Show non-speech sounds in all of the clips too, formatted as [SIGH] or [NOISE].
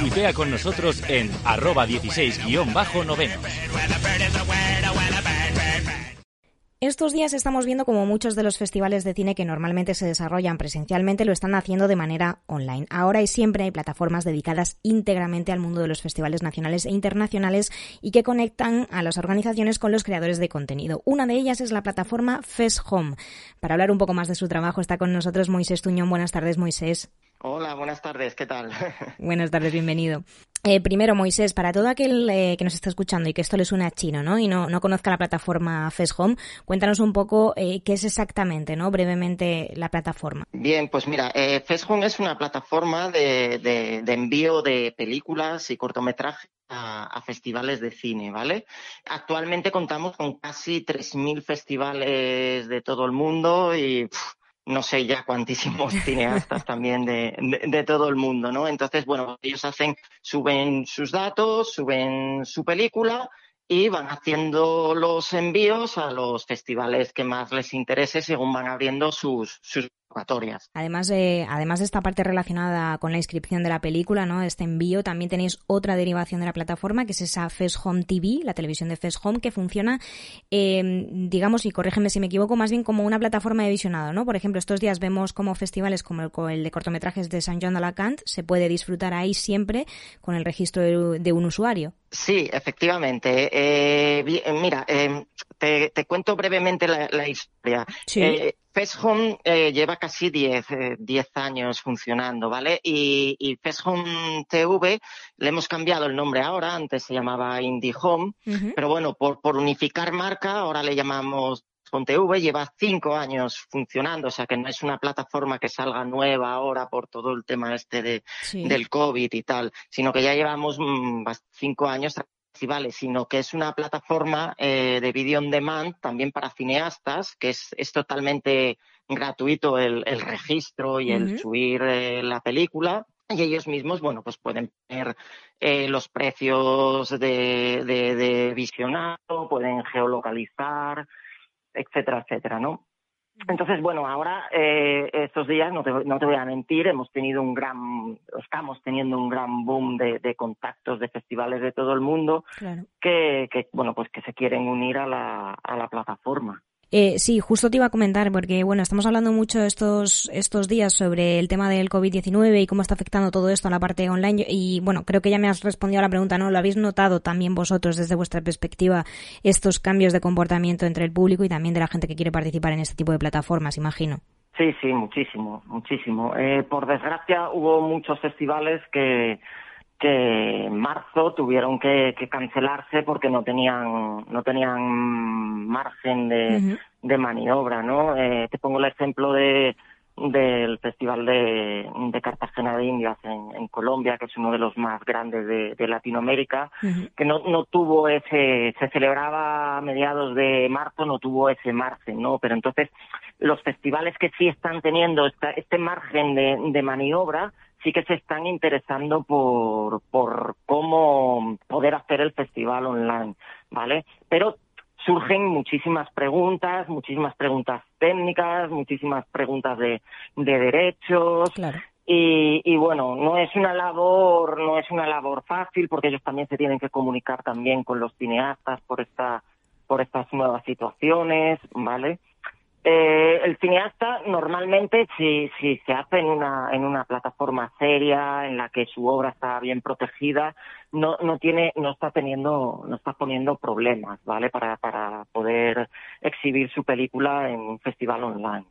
Tuitea con nosotros en arroba 16-noveno. Estos días estamos viendo como muchos de los festivales de cine que normalmente se desarrollan presencialmente lo están haciendo de manera online. Ahora y siempre hay plataformas dedicadas íntegramente al mundo de los festivales nacionales e internacionales y que conectan a las organizaciones con los creadores de contenido. Una de ellas es la plataforma Fest Home. Para hablar un poco más de su trabajo está con nosotros Moisés Tuñón. Buenas tardes, Moisés. Hola, buenas tardes, ¿qué tal? [LAUGHS] buenas tardes, bienvenido. Eh, primero, Moisés, para todo aquel eh, que nos está escuchando y que esto le suena a chino, ¿no? Y no, no conozca la plataforma FestHome, cuéntanos un poco eh, qué es exactamente, ¿no? Brevemente la plataforma. Bien, pues mira, eh, FestHome es una plataforma de, de, envío de películas y cortometrajes a, festivales de cine, ¿vale? Actualmente contamos con casi 3.000 festivales de todo el mundo y no sé ya cuantísimos [LAUGHS] cineastas también de, de, todo el mundo, ¿no? Entonces, bueno, ellos hacen, suben sus datos, suben su película y van haciendo los envíos a los festivales que más les interese según van abriendo sus, sus Además de, además de esta parte relacionada con la inscripción de la película, ¿no? Este envío, también tenéis otra derivación de la plataforma, que es esa Fest Home TV, la televisión de Fest Home, que funciona, em, digamos, y corrígeme si me equivoco, más bien como una plataforma de visionado, ¿no? Por ejemplo, estos días vemos como festivales como el, de cortometrajes de San John de Alacant se puede disfrutar ahí siempre con el registro de, un usuario. Sí, efectivamente. Eh, mira, em, te, cuento brevemente la, historia. Sí. FestHome eh, lleva casi 10 eh, años funcionando, ¿vale? Y, y FestHome TV le hemos cambiado el nombre ahora, antes se llamaba IndieHome, pero bueno, por, por unificar marca, ahora le llamamos TV, lleva cinco años funcionando, o sea que no es una plataforma que salga nueva ahora por todo el tema este de, del COVID y tal, sino que ya llevamos mm, cinco años festivales, sino que es una plataforma eh, de video on demand también para cineastas, que es, es totalmente gratuito el, el, registro y el subir eh, la película. Y ellos mismos, bueno, pues pueden poner eh, los precios de, de, de visionado, pueden geolocalizar, etcétera, etcétera, ¿no? Entonces, bueno, ahora eh, estos días, no te, no te voy a mentir, hemos tenido un gran, estamos teniendo un gran boom de, de contactos de festivales de todo el mundo que, que, bueno, pues que se quieren unir a la, a la plataforma. Eh, sí, justo te iba a comentar, porque bueno, estamos hablando mucho estos, estos días sobre el tema del COVID-19 y cómo está afectando todo esto a la parte online. Y bueno, creo que ya me has respondido a la pregunta, ¿no? ¿Lo habéis notado también vosotros desde vuestra perspectiva estos cambios de comportamiento entre el público y también de la gente que quiere participar en este tipo de plataformas, imagino? Sí, sí, muchísimo, muchísimo. Eh, por desgracia hubo muchos festivales que que en marzo tuvieron que, cancelarse porque no tenían no tenían margen de, de maniobra, ¿no? Eh, te pongo el ejemplo de del Festival de, de Cartagena de Indias en, en, Colombia, que es uno de los más grandes de, de Latinoamérica, que no, no tuvo ese, se celebraba a mediados de marzo, no tuvo ese margen, ¿no? Pero entonces los festivales que sí están teniendo este margen de, de maniobra sí que se están interesando por, por cómo poder hacer el festival online, ¿vale? Pero surgen muchísimas preguntas, muchísimas preguntas técnicas, muchísimas preguntas de, de derechos. Y, y, bueno, no es una labor, no es una labor fácil porque ellos también se tienen que comunicar también con los cineastas por esta, por estas nuevas situaciones, ¿vale? Eh, el cineasta normalmente si, si se hace en una, en una plataforma seria en la que su obra está bien protegida no, no tiene no está teniendo no está poniendo problemas vale para, para poder exhibir su película en un festival online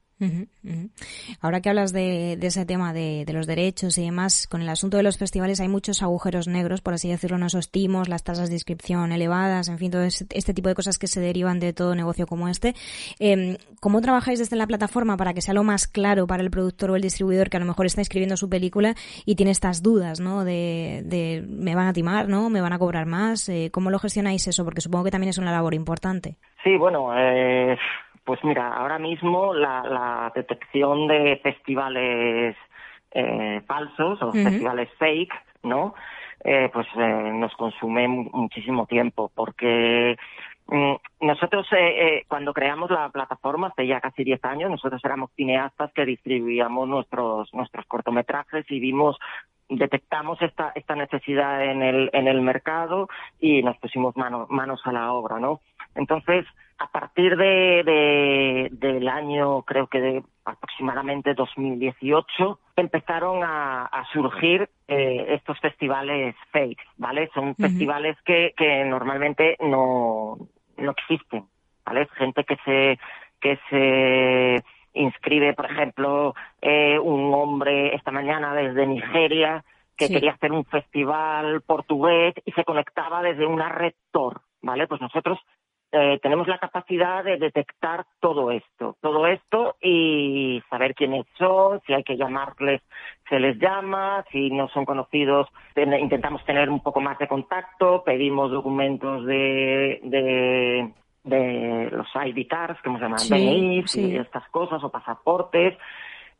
Ahora que hablas de, ese tema de, los derechos y demás, con el asunto de los festivales hay muchos agujeros negros, por así decirlo, en esos timos, las tasas de inscripción elevadas, en fin, todo este, tipo de cosas que se derivan de todo negocio como este. Em, ¿Cómo trabajáis desde la plataforma para que sea lo más claro para el productor o el distribuidor que a lo mejor está escribiendo su película y tiene estas dudas, ¿no? De, me van a timar, ¿no? Me van a cobrar más. Eh, ¿Cómo lo gestionáis eso? Porque supongo que también es una labor importante. Sí, bueno, eh, pues mira, ahora mismo la, detección de festivales eh, falsos o festivales fake, ¿no? Eh, pues eh, nos consume muchísimo tiempo porque mm, nosotros cuando creamos la plataforma hace ya casi 10 años nosotros éramos cineastas que distribuíamos nuestros nuestros cortometrajes y vimos detectamos esta esta necesidad en el en el mercado y nos pusimos manos manos a la obra no entonces partir de, del año, creo que de aproximadamente 2018, empezaron a, surgir eh, estos festivales fake, ¿vale? Son festivales que, que normalmente no, no existen, ¿vale? Gente que se, que se inscribe, por ejemplo, eh, un hombre esta mañana desde Nigeria que quería hacer un festival portugués y se conectaba desde una red Tor, ¿vale? Pues nosotros eh, tenemos la capacidad de detectar todo esto, todo esto y saber quiénes son, si hay que llamarles, se les llama, si no son conocidos, intentamos tener un poco más de contacto, pedimos documentos de, de, de los ID cards, que hemos llamado sí, y estas cosas, o pasaportes,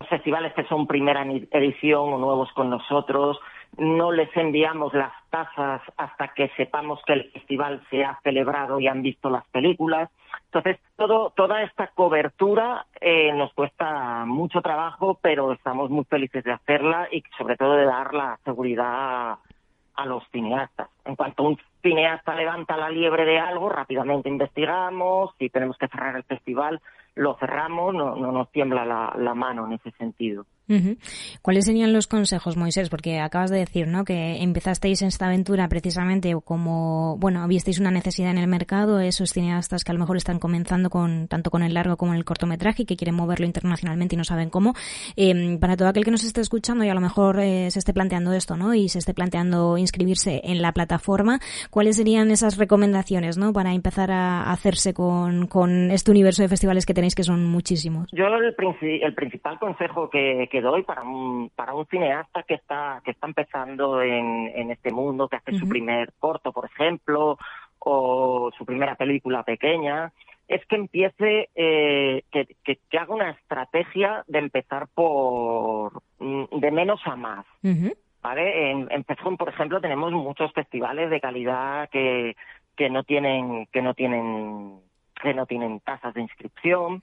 festivales que son primera edición o nuevos con nosotros, no les enviamos las tasas hasta que sepamos que el festival se ha celebrado y han visto las películas. Entonces, todo, toda esta cobertura eh, nos cuesta mucho trabajo, pero estamos muy felices de hacerla y sobre todo de dar la seguridad a los cineastas. En cuanto un cineasta levanta la liebre de algo, rápidamente investigamos, si tenemos que cerrar el festival, lo cerramos, no, no nos tiembla la, la mano en ese sentido. ¿Cuáles serían los consejos, Moisés? Porque acabas de decir, ¿no? Que empezasteis esta aventura precisamente como, bueno, visteis una necesidad en el mercado, esos cineastas que a lo mejor están comenzando con tanto con el largo como el cortometraje y que quieren moverlo internacionalmente y no saben cómo. Em, para todo aquel que nos esté escuchando y a lo mejor eh, se esté planteando esto, ¿no? Y se esté planteando inscribirse en la plataforma, ¿cuáles serían esas recomendaciones, ¿no? Para empezar a hacerse con, con este universo de festivales que tenéis que son muchísimos. Yo el, el principal consejo que doy para un, para un cineasta que está, que está empezando en, en este mundo, que hace su primer corto, por ejemplo, o su primera película pequeña, es que empiece, eh, que, que, haga una estrategia de empezar por mm, de menos a más. ¿Vale? En, en por ejemplo, tenemos muchos festivales de calidad que, que no tienen, que no tienen que no tienen tasas de inscripción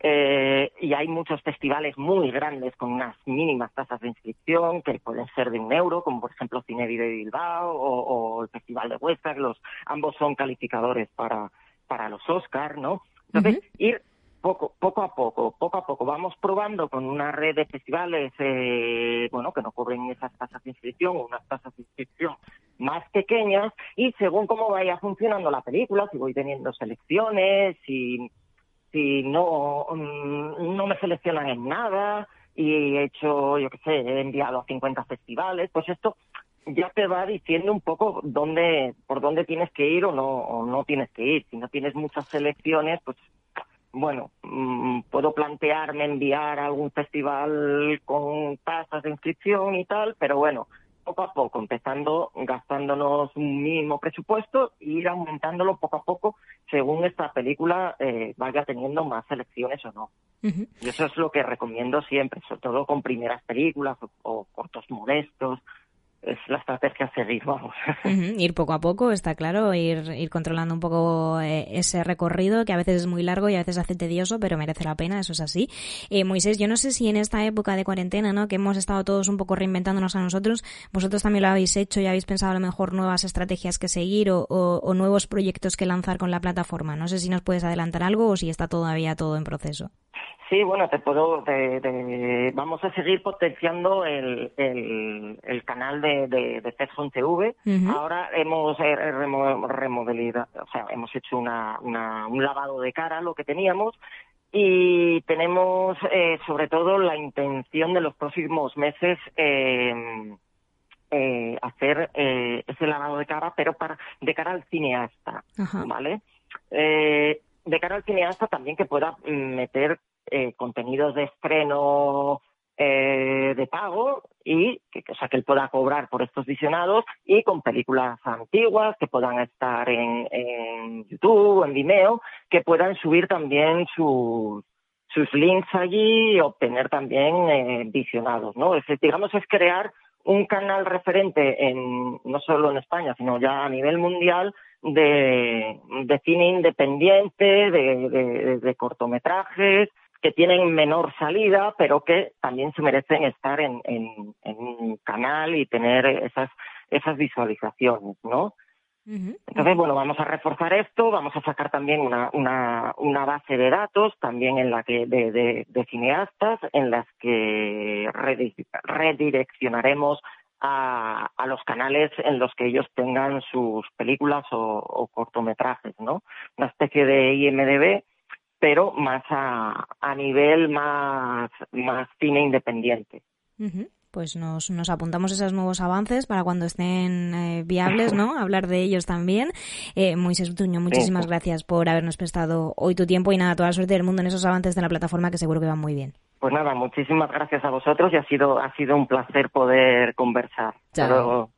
eh, y hay muchos festivales muy grandes con unas mínimas tasas de inscripción que pueden ser de un euro, como por ejemplo Cinevi de Bilbao o, el Festival de Huesca, los ambos son calificadores para para los Oscars, ¿no? Entonces, ir poco, poco a poco, poco a poco. Vamos probando con una red de festivales, eh, bueno, que no cobren esas tasas de inscripción o unas tasas de inscripción más pequeñas y según cómo vaya funcionando la película, si voy teniendo selecciones, si, si no, mm, no me seleccionan en nada y he hecho, yo qué sé, he enviado a 50 festivales, pues esto ya te va diciendo un poco dónde, por dónde tienes que ir o no, o no tienes que ir. Si no tienes muchas selecciones, pues bueno, mm, puedo plantearme enviar a algún festival con tasas de inscripción y tal, pero bueno, poco a poco, empezando gastándonos un mínimo presupuesto e ir aumentándolo poco a poco según esta película eh, vaya teniendo más selecciones o no. Y eso es lo que recomiendo siempre, sobre todo con primeras películas o cortos modestos es la estrategia a seguir, vamos. [LAUGHS] Ir poco a poco, está claro, ir, ir controlando un poco eh, ese recorrido que a veces es muy largo y a veces hace tedioso, pero merece la pena, eso es así. Eh, Moisés, yo no sé si en esta época de cuarentena, ¿no? que hemos estado todos un poco reinventándonos a nosotros, vosotros también lo habéis hecho y habéis pensado a lo mejor nuevas estrategias que seguir o, o nuevos proyectos que lanzar con la plataforma. No sé si nos puedes adelantar algo o si está todavía todo en proceso. Sí, bueno, te puedo. vamos a seguir potenciando el, el, el canal de, de, de TV. Ahora hemos eh, remodelado, o sea, hemos hecho una, una, un lavado de cara lo que teníamos y tenemos eh, sobre todo la intención de los próximos meses eh, eh, hacer eh, ese lavado de cara, pero para de cara al cineasta, ¿vale? Eh, de cara al cineasta también que pueda meter eh, contenidos de estreno eh, de pago y que, o sea, que él pueda cobrar por estos visionados y con películas antiguas que puedan estar en, en YouTube, en Vimeo, que puedan subir también sus sus links allí y obtener también eh, visionados, ¿no? Es, digamos, es crear un canal referente en no solo en España, sino ya a nivel mundial de, de cine independiente, de, de, de cortometrajes, que tienen menor salida, pero que también se merecen estar en, en, en un canal y tener esas, esas visualizaciones, ¿no? Entonces, bueno, vamos a reforzar esto, vamos a sacar también una, una, una base de datos también en la que de, de, de cineastas en las que redireccionaremos a, a, los canales en los que ellos tengan sus películas o, o cortometrajes, ¿no? Una especie de IMDB pero más a, a nivel más, más cine independiente. Uh -huh. Pues nos, nos, apuntamos esos nuevos avances para cuando estén eh, viables, ¿no? [LAUGHS] Hablar de ellos también. Eh, Moisés Tuño, muchísimas sí. gracias por habernos prestado hoy tu tiempo y nada, toda la suerte del mundo en esos avances de la plataforma que seguro que van muy bien. Pues nada, muchísimas gracias a vosotros y ha sido, ha sido un placer poder conversar. Chao.